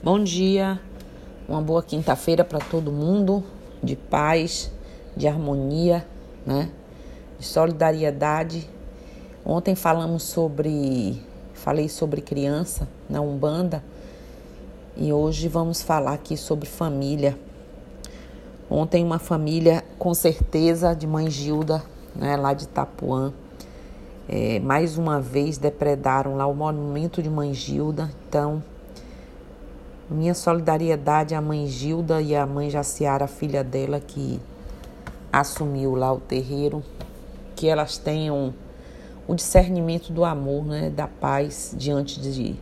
Bom dia, uma boa quinta-feira para todo mundo, de paz, de harmonia, né? De solidariedade. Ontem falamos sobre, falei sobre criança na Umbanda e hoje vamos falar aqui sobre família. Ontem uma família com certeza de mãe Gilda, né, lá de Itapuã, é, mais uma vez depredaram lá o monumento de mãe Gilda, então minha solidariedade à mãe Gilda e à mãe Jaciara, filha dela, que assumiu lá o terreiro. Que elas tenham o discernimento do amor, né, da paz diante de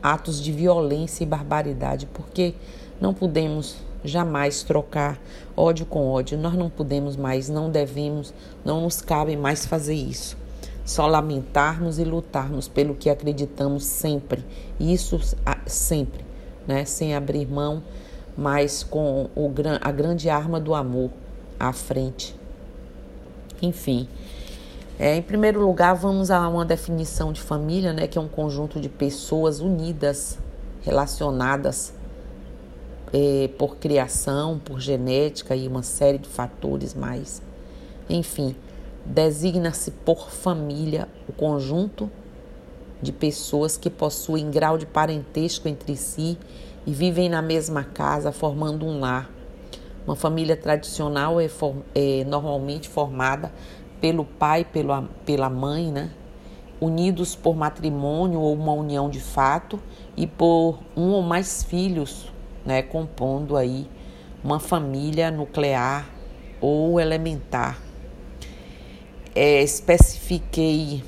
atos de violência e barbaridade, porque não podemos jamais trocar ódio com ódio. Nós não podemos mais, não devemos, não nos cabe mais fazer isso. Só lamentarmos e lutarmos pelo que acreditamos sempre. Isso sempre né? sem abrir mão, mas com o, a grande arma do amor à frente. Enfim, é, em primeiro lugar, vamos a uma definição de família, né? que é um conjunto de pessoas unidas, relacionadas é, por criação, por genética e uma série de fatores mais. Enfim, designa-se por família o conjunto de pessoas que possuem grau de parentesco entre si e vivem na mesma casa, formando um lar. Uma família tradicional é, é normalmente formada pelo pai pela, pela mãe, né? unidos por matrimônio ou uma união de fato e por um ou mais filhos, né? compondo aí uma família nuclear ou elementar. É, especifiquei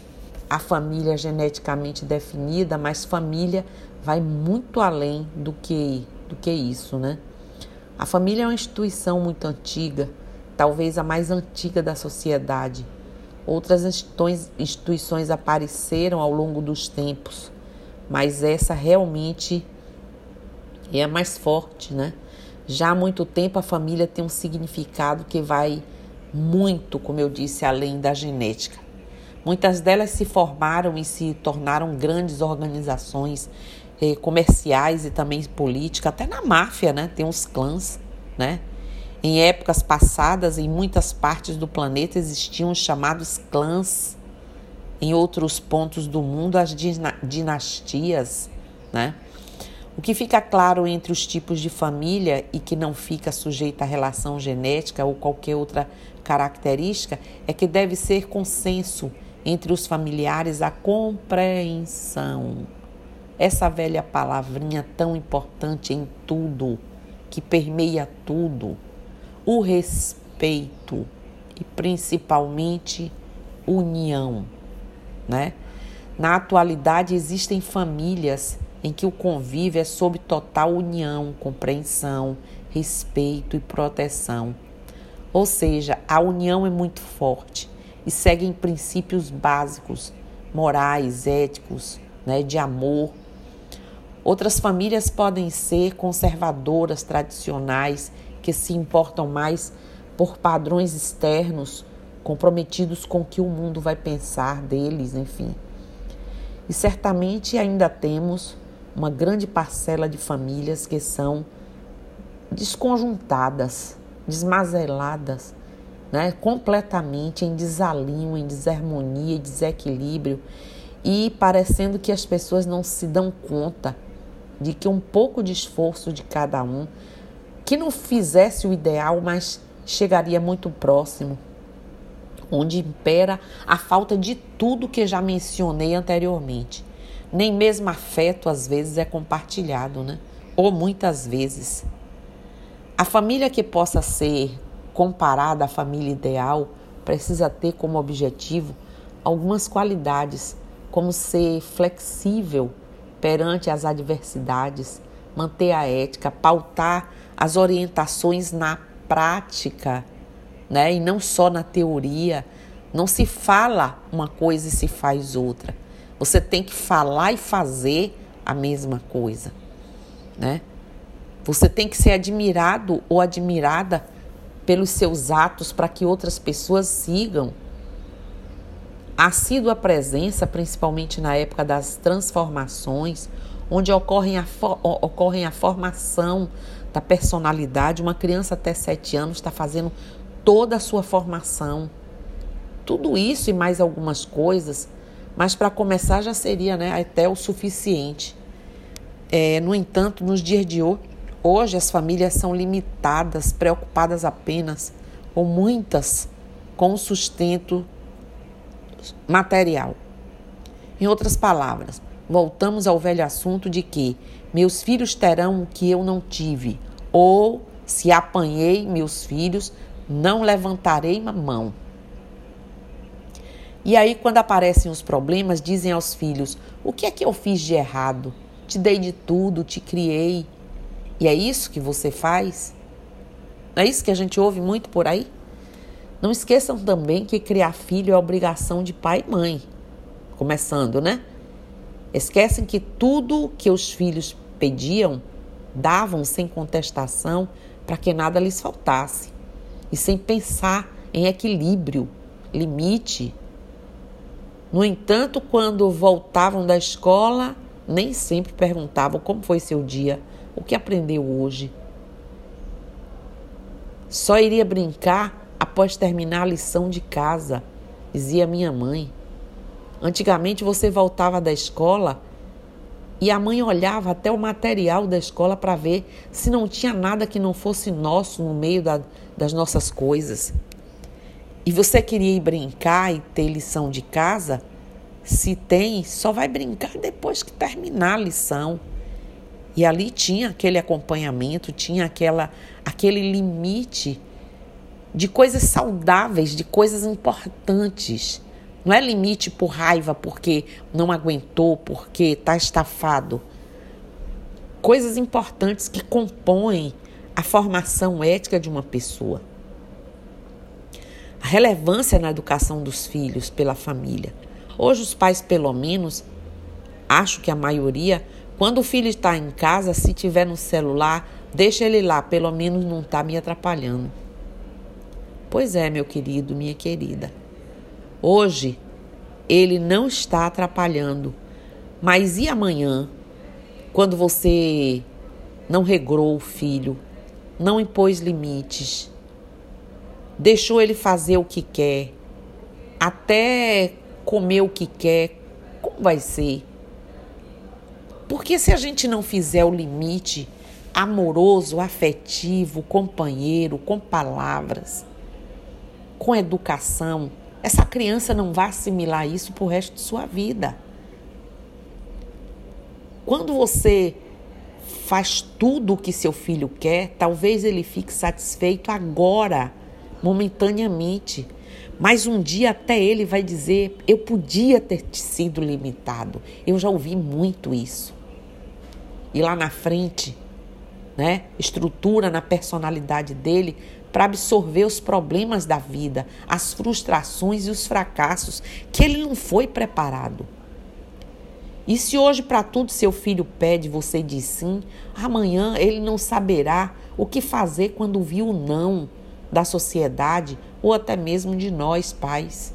a família geneticamente definida, mas família vai muito além do que, do que isso, né? A família é uma instituição muito antiga, talvez a mais antiga da sociedade. Outras instituições apareceram ao longo dos tempos, mas essa realmente é a mais forte, né? Já há muito tempo a família tem um significado que vai muito, como eu disse, além da genética. Muitas delas se formaram e se tornaram grandes organizações eh, comerciais e também políticas, até na máfia, né? Tem uns clãs, né? Em épocas passadas, em muitas partes do planeta existiam os chamados clãs. Em outros pontos do mundo, as dinastias, né? O que fica claro entre os tipos de família e que não fica sujeita à relação genética ou qualquer outra característica é que deve ser consenso entre os familiares a compreensão. Essa velha palavrinha tão importante em tudo, que permeia tudo, o respeito e principalmente união, né? Na atualidade existem famílias em que o convívio é sob total união, compreensão, respeito e proteção. Ou seja, a união é muito forte e seguem princípios básicos, morais, éticos, né, de amor. Outras famílias podem ser conservadoras, tradicionais, que se importam mais por padrões externos, comprometidos com o que o mundo vai pensar deles, enfim. E certamente ainda temos uma grande parcela de famílias que são desconjuntadas, desmazeladas, né, completamente em desalinho, em desarmonia, desequilíbrio e parecendo que as pessoas não se dão conta de que um pouco de esforço de cada um, que não fizesse o ideal, mas chegaria muito próximo, onde impera a falta de tudo que já mencionei anteriormente. Nem mesmo afeto às vezes é compartilhado, né? Ou muitas vezes. A família que possa ser comparada à família ideal, precisa ter como objetivo algumas qualidades, como ser flexível perante as adversidades, manter a ética, pautar as orientações na prática, né? E não só na teoria. Não se fala uma coisa e se faz outra. Você tem que falar e fazer a mesma coisa, né? Você tem que ser admirado ou admirada pelos seus atos para que outras pessoas sigam. A assídua presença, principalmente na época das transformações onde ocorre a, ocorre a formação da personalidade. Uma criança até 7 anos está fazendo toda a sua formação. Tudo isso e mais algumas coisas, mas para começar já seria né, até o suficiente. É, no entanto, nos dias de hoje, hoje, as famílias são limitadas, preocupadas apenas, ou muitas, com o sustento material. Em outras palavras, voltamos ao velho assunto de que meus filhos terão o que eu não tive, ou se apanhei meus filhos, não levantarei a mão. E aí, quando aparecem os problemas, dizem aos filhos: O que é que eu fiz de errado? Te dei de tudo, te criei. E é isso que você faz? Não é isso que a gente ouve muito por aí? Não esqueçam também que criar filho é obrigação de pai e mãe. Começando, né? Esquecem que tudo que os filhos pediam, davam sem contestação para que nada lhes faltasse. E sem pensar em equilíbrio, limite. No entanto, quando voltavam da escola, nem sempre perguntavam como foi seu dia, o que aprendeu hoje. Só iria brincar após terminar a lição de casa, dizia minha mãe. Antigamente você voltava da escola e a mãe olhava até o material da escola para ver se não tinha nada que não fosse nosso no meio da, das nossas coisas. E você queria ir brincar e ter lição de casa? Se tem, só vai brincar depois que terminar a lição. E ali tinha aquele acompanhamento, tinha aquela, aquele limite de coisas saudáveis, de coisas importantes. Não é limite por raiva, porque não aguentou, porque está estafado. Coisas importantes que compõem a formação ética de uma pessoa. A relevância na educação dos filhos pela família. Hoje, os pais, pelo menos, acho que a maioria, quando o filho está em casa, se tiver no celular, deixa ele lá, pelo menos não está me atrapalhando. Pois é, meu querido, minha querida. Hoje ele não está atrapalhando. Mas e amanhã, quando você não regrou o filho, não impôs limites, deixou ele fazer o que quer, até comer o que quer, como vai ser? Porque se a gente não fizer o limite amoroso, afetivo, companheiro, com palavras, com educação, essa criança não vai assimilar isso para o resto de sua vida. Quando você faz tudo o que seu filho quer, talvez ele fique satisfeito agora, momentaneamente. Mas um dia até ele vai dizer: Eu podia ter sido limitado. Eu já ouvi muito isso. E lá na frente, né, estrutura na personalidade dele para absorver os problemas da vida, as frustrações e os fracassos que ele não foi preparado. E se hoje para tudo seu filho pede, você diz sim, amanhã ele não saberá o que fazer quando viu o não da sociedade ou até mesmo de nós, pais.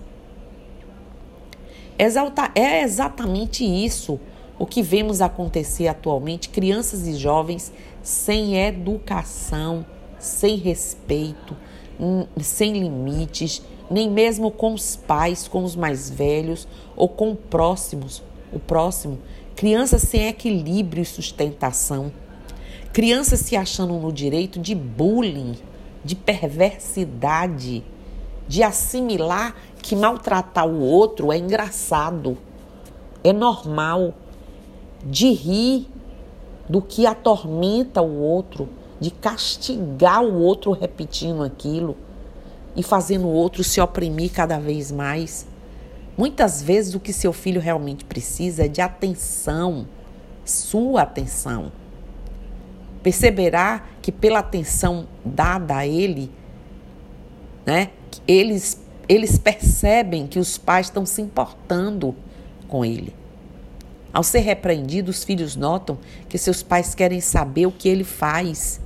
É exatamente isso o que vemos acontecer atualmente: crianças e jovens sem educação sem respeito, sem limites, nem mesmo com os pais, com os mais velhos ou com próximos, o próximo. Crianças sem equilíbrio e sustentação. Crianças se achando no direito de bullying, de perversidade, de assimilar que maltratar o outro é engraçado, é normal, de rir do que atormenta o outro de castigar o outro repetindo aquilo e fazendo o outro se oprimir cada vez mais. Muitas vezes o que seu filho realmente precisa é de atenção, sua atenção. Perceberá que pela atenção dada a ele, né, eles, eles percebem que os pais estão se importando com ele. Ao ser repreendido, os filhos notam que seus pais querem saber o que ele faz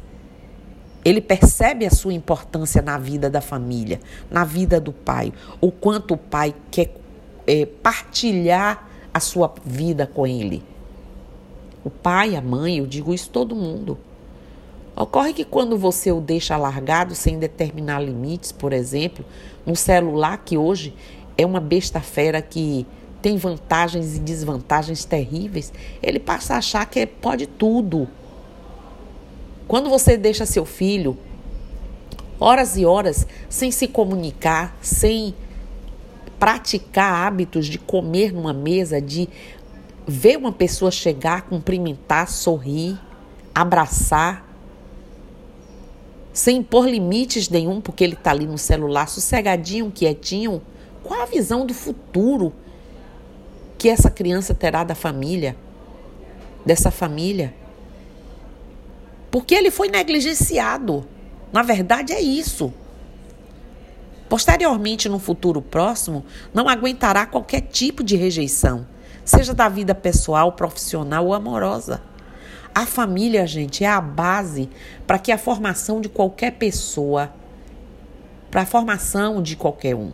ele percebe a sua importância na vida da família, na vida do pai, o quanto o pai quer é, partilhar a sua vida com ele. O pai, a mãe, eu digo isso todo mundo. Ocorre que quando você o deixa largado sem determinar limites, por exemplo, no celular que hoje é uma besta fera que tem vantagens e desvantagens terríveis, ele passa a achar que pode tudo. Quando você deixa seu filho horas e horas sem se comunicar, sem praticar hábitos de comer numa mesa, de ver uma pessoa chegar, cumprimentar, sorrir, abraçar, sem impor limites nenhum, porque ele está ali no celular, sossegadinho, quietinho. Qual a visão do futuro que essa criança terá da família, dessa família? Porque ele foi negligenciado. Na verdade, é isso. Posteriormente, no futuro próximo, não aguentará qualquer tipo de rejeição, seja da vida pessoal, profissional ou amorosa. A família, gente, é a base para que a formação de qualquer pessoa, para a formação de qualquer um.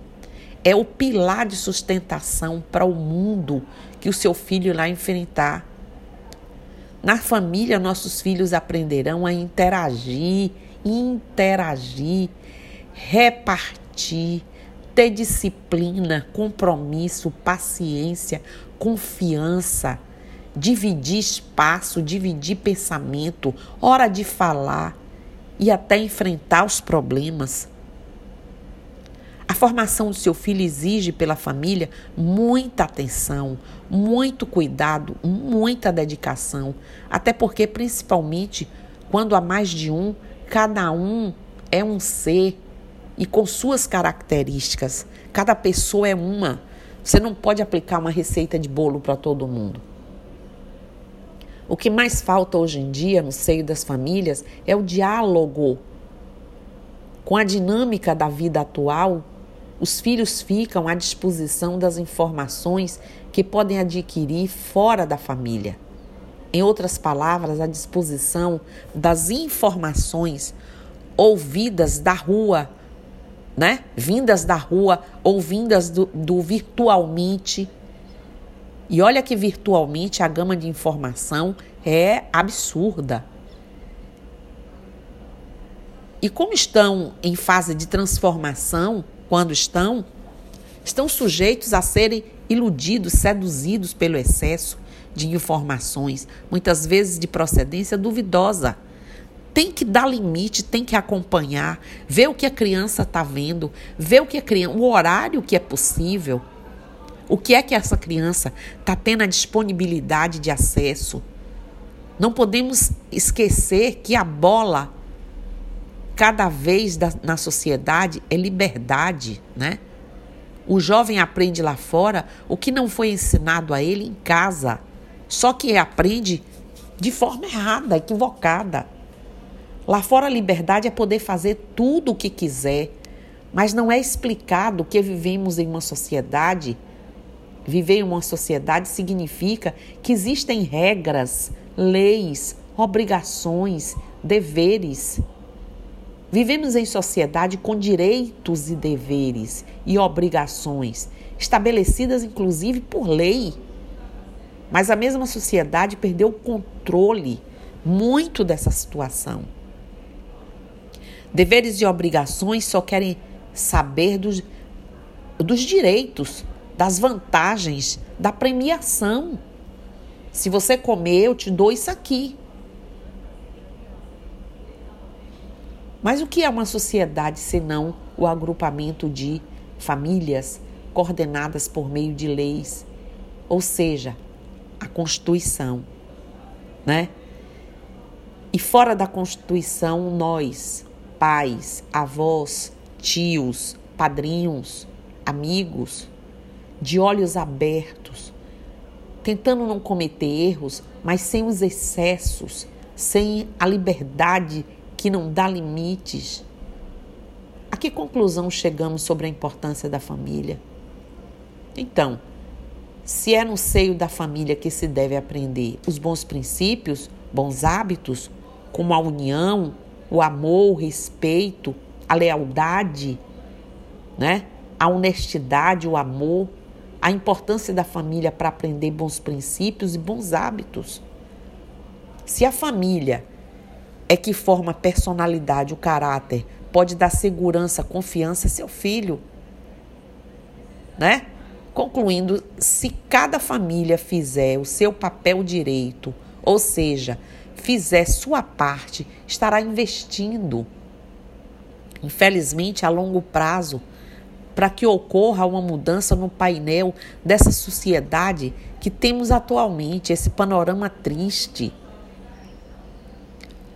É o pilar de sustentação para o mundo que o seu filho irá enfrentar. Na família, nossos filhos aprenderão a interagir, interagir, repartir, ter disciplina, compromisso, paciência, confiança dividir espaço, dividir pensamento, hora de falar e até enfrentar os problemas. Formação do seu filho exige pela família muita atenção, muito cuidado, muita dedicação, até porque, principalmente, quando há mais de um, cada um é um ser e com suas características. Cada pessoa é uma. Você não pode aplicar uma receita de bolo para todo mundo. O que mais falta hoje em dia no seio das famílias é o diálogo. Com a dinâmica da vida atual, os filhos ficam à disposição das informações que podem adquirir fora da família. Em outras palavras, à disposição das informações ouvidas da rua, né? Vindas da rua ou vindas do, do virtualmente e olha que virtualmente a gama de informação é absurda. E como estão em fase de transformação, quando estão, estão sujeitos a serem iludidos, seduzidos pelo excesso de informações, muitas vezes de procedência duvidosa. Tem que dar limite, tem que acompanhar, ver o que a criança está vendo, ver o que a criança, o horário que é possível. O que é que essa criança está tendo a disponibilidade de acesso? Não podemos esquecer que a bola, cada vez da, na sociedade, é liberdade, né? O jovem aprende lá fora o que não foi ensinado a ele em casa. Só que aprende de forma errada, equivocada. Lá fora a liberdade é poder fazer tudo o que quiser, mas não é explicado que vivemos em uma sociedade Viver em uma sociedade significa que existem regras, leis, obrigações, deveres. Vivemos em sociedade com direitos e deveres e obrigações, estabelecidas inclusive por lei. Mas a mesma sociedade perdeu o controle muito dessa situação. Deveres e obrigações só querem saber dos, dos direitos, das vantagens, da premiação. Se você comer, eu te dou isso aqui. Mas o que é uma sociedade senão o agrupamento de famílias coordenadas por meio de leis, ou seja, a Constituição, né? E fora da Constituição, nós, pais, avós, tios, padrinhos, amigos, de olhos abertos, tentando não cometer erros, mas sem os excessos, sem a liberdade que não dá limites. A que conclusão chegamos sobre a importância da família? Então, se é no seio da família que se deve aprender os bons princípios, bons hábitos, como a união, o amor, o respeito, a lealdade, né? A honestidade, o amor, a importância da família para aprender bons princípios e bons hábitos. Se a família é que forma a personalidade, o caráter, pode dar segurança, confiança a seu filho. Né? Concluindo, se cada família fizer o seu papel direito, ou seja, fizer sua parte, estará investindo. Infelizmente, a longo prazo, para que ocorra uma mudança no painel dessa sociedade que temos atualmente, esse panorama triste.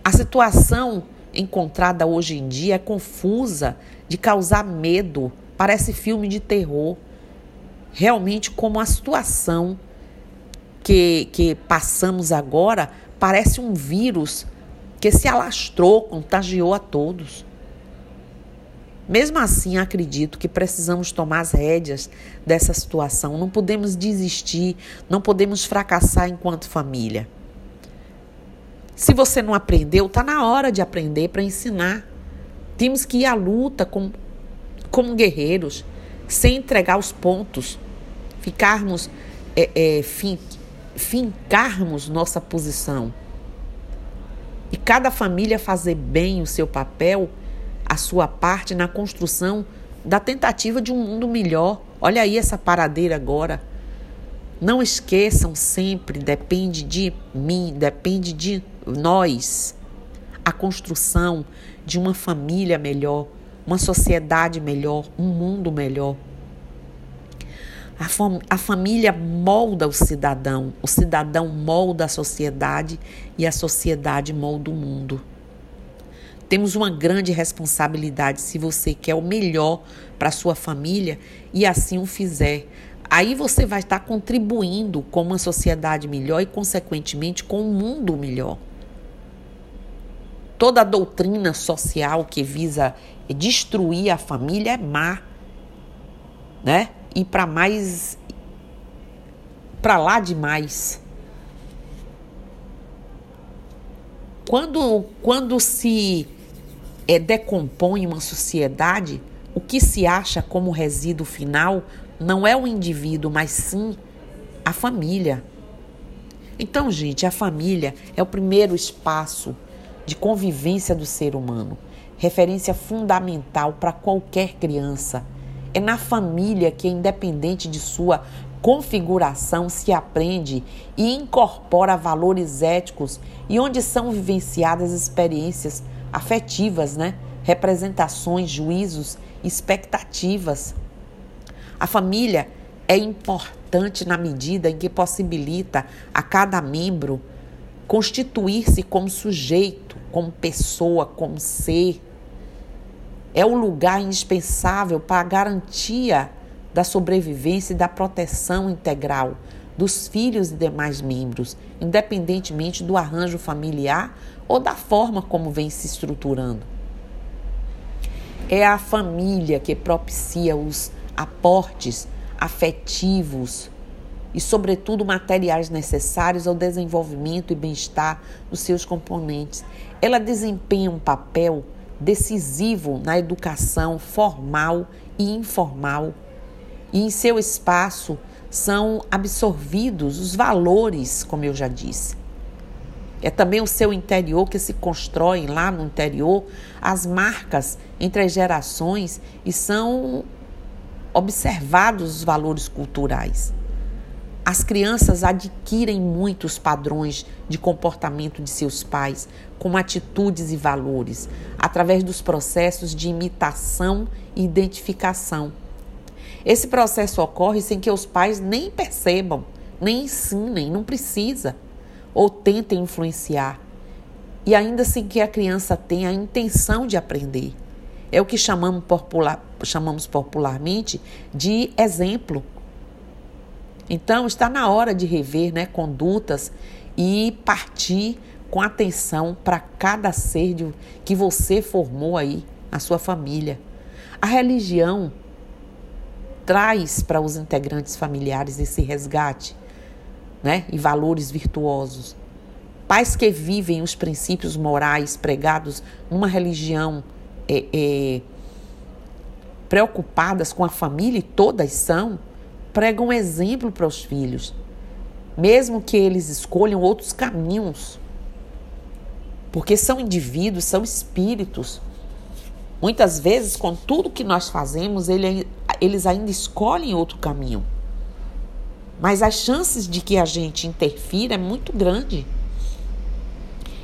A situação encontrada hoje em dia é confusa, de causar medo, parece filme de terror. Realmente, como a situação que, que passamos agora parece um vírus que se alastrou, contagiou a todos. Mesmo assim, acredito que precisamos tomar as rédeas dessa situação. Não podemos desistir, não podemos fracassar enquanto família. Se você não aprendeu, está na hora de aprender para ensinar. Temos que ir à luta como, como guerreiros, sem entregar os pontos, ficarmos, é, é, fin, fincarmos nossa posição. E cada família fazer bem o seu papel a sua parte na construção da tentativa de um mundo melhor. Olha aí essa paradeira agora. Não esqueçam sempre, depende de mim, depende de nós. A construção de uma família melhor, uma sociedade melhor, um mundo melhor. A, fam a família molda o cidadão, o cidadão molda a sociedade e a sociedade molda o mundo. Temos uma grande responsabilidade se você quer o melhor para sua família e assim o fizer. Aí você vai estar contribuindo com uma sociedade melhor e, consequentemente, com um mundo melhor. Toda a doutrina social que visa destruir a família é má, né? E para mais para lá demais. Quando quando se é, decompõe uma sociedade, o que se acha como resíduo final não é o indivíduo, mas sim a família. Então, gente, a família é o primeiro espaço de convivência do ser humano, referência fundamental para qualquer criança. É na família que, independente de sua configuração, se aprende e incorpora valores éticos e onde são vivenciadas experiências afetivas, né? representações, juízos, expectativas. A família é importante na medida em que possibilita a cada membro constituir-se como sujeito, como pessoa, como ser. É o lugar indispensável para a garantia da sobrevivência e da proteção integral dos filhos e demais membros, independentemente do arranjo familiar ou da forma como vem se estruturando. É a família que propicia os aportes afetivos e, sobretudo, materiais necessários ao desenvolvimento e bem-estar dos seus componentes. Ela desempenha um papel decisivo na educação formal e informal, e em seu espaço são absorvidos os valores, como eu já disse. É também o seu interior que se constrói lá no interior as marcas entre as gerações e são observados os valores culturais. As crianças adquirem muitos padrões de comportamento de seus pais, como atitudes e valores, através dos processos de imitação e identificação. Esse processo ocorre sem que os pais nem percebam, nem ensinem, não precisa, ou tentem influenciar, e ainda sem que a criança tenha a intenção de aprender. É o que chamamos, popular, chamamos popularmente de exemplo. Então, está na hora de rever né, condutas e partir com atenção para cada ser que você formou aí, a sua família. A religião traz para os integrantes familiares esse resgate né? e valores virtuosos. Pais que vivem os princípios morais pregados numa religião é, é, preocupadas com a família, e todas são, pregam exemplo para os filhos, mesmo que eles escolham outros caminhos. Porque são indivíduos, são espíritos. Muitas vezes, com tudo que nós fazemos, ele, eles ainda escolhem outro caminho. Mas as chances de que a gente interfira é muito grande.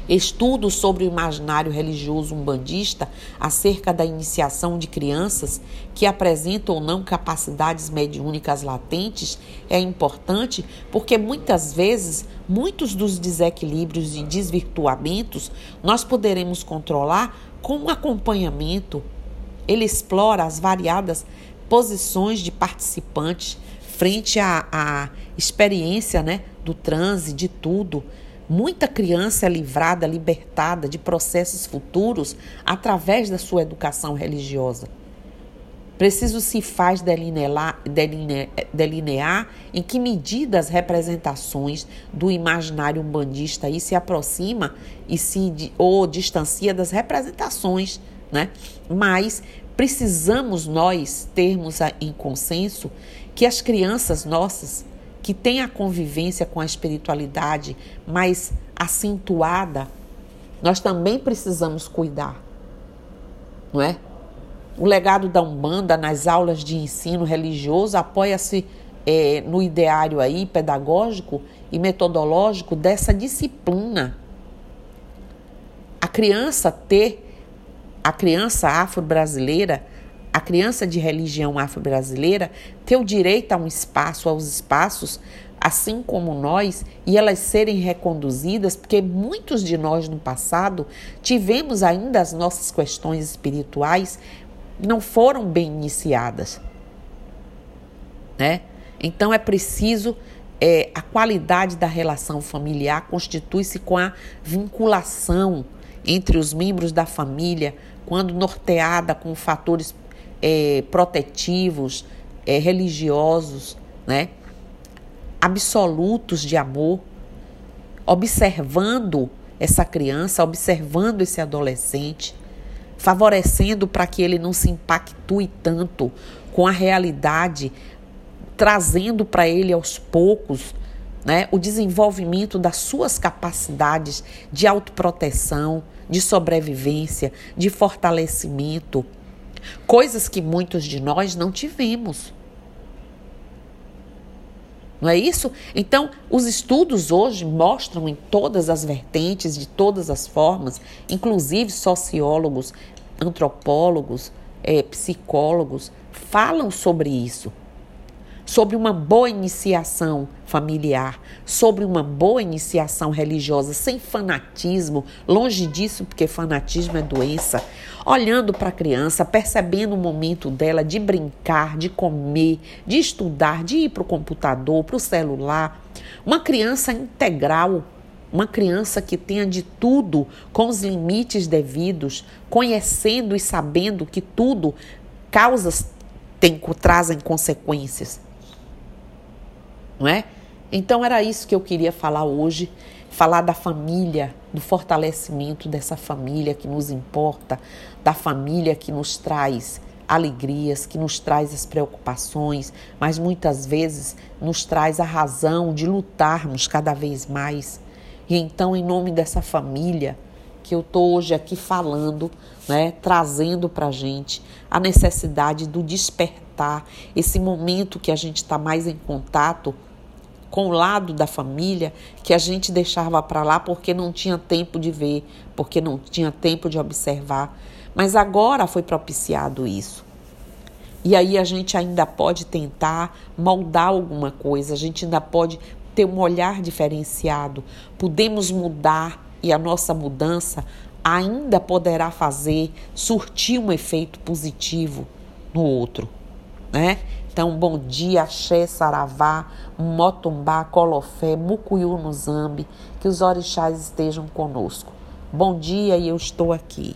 Estudos sobre o imaginário religioso umbandista acerca da iniciação de crianças que apresentam ou não capacidades mediúnicas latentes é importante porque muitas vezes muitos dos desequilíbrios e desvirtuamentos nós poderemos controlar com um acompanhamento. Ele explora as variadas posições de participantes frente à, à experiência né, do transe, de tudo. Muita criança é livrada, libertada de processos futuros através da sua educação religiosa. Preciso se faz delinear, delinear, delinear em que medida as representações do imaginário umbandista aí se aproxima e se ou distancia das representações, né? Mas precisamos nós termos em consenso que as crianças nossas que têm a convivência com a espiritualidade mais acentuada, nós também precisamos cuidar, não é? O legado da Umbanda nas aulas de ensino religioso apoia-se é, no ideário aí pedagógico e metodológico dessa disciplina. A criança ter, a criança afro-brasileira a criança de religião afro-brasileira ter o direito a um espaço, aos espaços, assim como nós, e elas serem reconduzidas, porque muitos de nós no passado tivemos ainda as nossas questões espirituais não foram bem iniciadas, né? Então é preciso é, a qualidade da relação familiar constitui-se com a vinculação entre os membros da família, quando norteada com fatores é, protetivos, é, religiosos, né? absolutos de amor, observando essa criança, observando esse adolescente, favorecendo para que ele não se impactue tanto com a realidade, trazendo para ele aos poucos né, o desenvolvimento das suas capacidades de autoproteção, de sobrevivência, de fortalecimento Coisas que muitos de nós não tivemos. Não é isso? Então, os estudos hoje mostram em todas as vertentes, de todas as formas, inclusive sociólogos, antropólogos, é, psicólogos, falam sobre isso sobre uma boa iniciação familiar, sobre uma boa iniciação religiosa, sem fanatismo, longe disso, porque fanatismo é doença. Olhando para a criança, percebendo o momento dela de brincar, de comer, de estudar, de ir para o computador, para o celular. Uma criança integral, uma criança que tenha de tudo com os limites devidos, conhecendo e sabendo que tudo causas tem, trazem consequências não é? Então era isso que eu queria falar hoje, falar da família, do fortalecimento dessa família que nos importa, da família que nos traz alegrias, que nos traz as preocupações, mas muitas vezes nos traz a razão de lutarmos cada vez mais. E então, em nome dessa família que eu estou hoje aqui falando, né, trazendo para a gente a necessidade do despertar, esse momento que a gente está mais em contato com o lado da família que a gente deixava para lá porque não tinha tempo de ver, porque não tinha tempo de observar. Mas agora foi propiciado isso. E aí a gente ainda pode tentar moldar alguma coisa, a gente ainda pode ter um olhar diferenciado, podemos mudar e a nossa mudança ainda poderá fazer surtir um efeito positivo no outro, né? Então, bom dia, Axé, Saravá, Motumbá, Colofé, Mucuyu no Zambi, que os orixás estejam conosco. Bom dia e eu estou aqui.